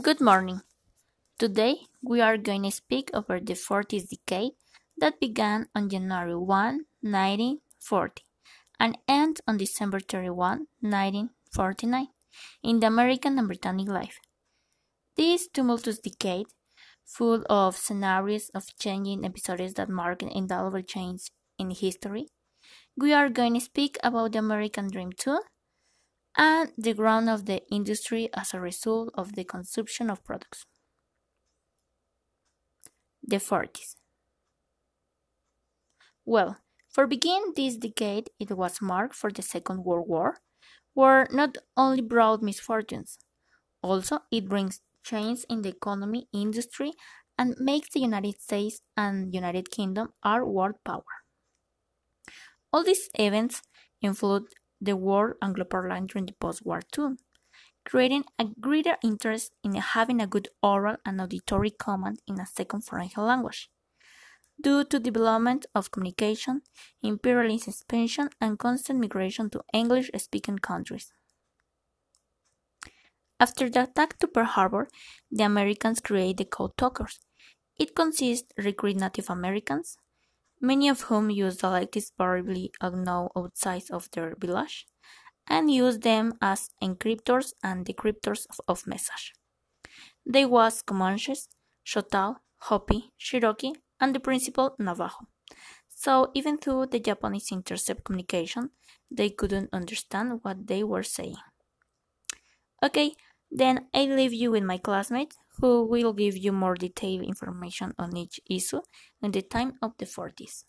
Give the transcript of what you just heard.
Good morning. Today we are going to speak over the 40th decade that began on January 1, 1940 and ends on December 31, 1949 in the American and Britannic life. This tumultuous decade, full of scenarios of changing episodes that mark an indelible change in history, we are going to speak about the American dream too and the growth of the industry as a result of the consumption of products. The 40s. Well, for begin this decade, it was marked for the Second World War, where not only brought misfortunes, also it brings change in the economy, industry, and makes the United States and United Kingdom our world power. All these events influenced the world Anglo-parlant during the post-war too, creating a greater interest in having a good oral and auditory command in a second foreign language. Due to development of communication, imperialist expansion, and constant migration to English-speaking countries. After the attack to Pearl Harbor, the Americans created the Code Talkers. It consists recruit Native Americans, many of whom use dialects variably unknown outside of their village, and use them as encryptors and decryptors of, of message. They was Comanches, Choctaw, Hopi, Cherokee, and the principal Navajo. So even though the Japanese intercept communication, they couldn't understand what they were saying. Okay, then I leave you with my classmates who will give you more detailed information on each issue in the time of the 40s.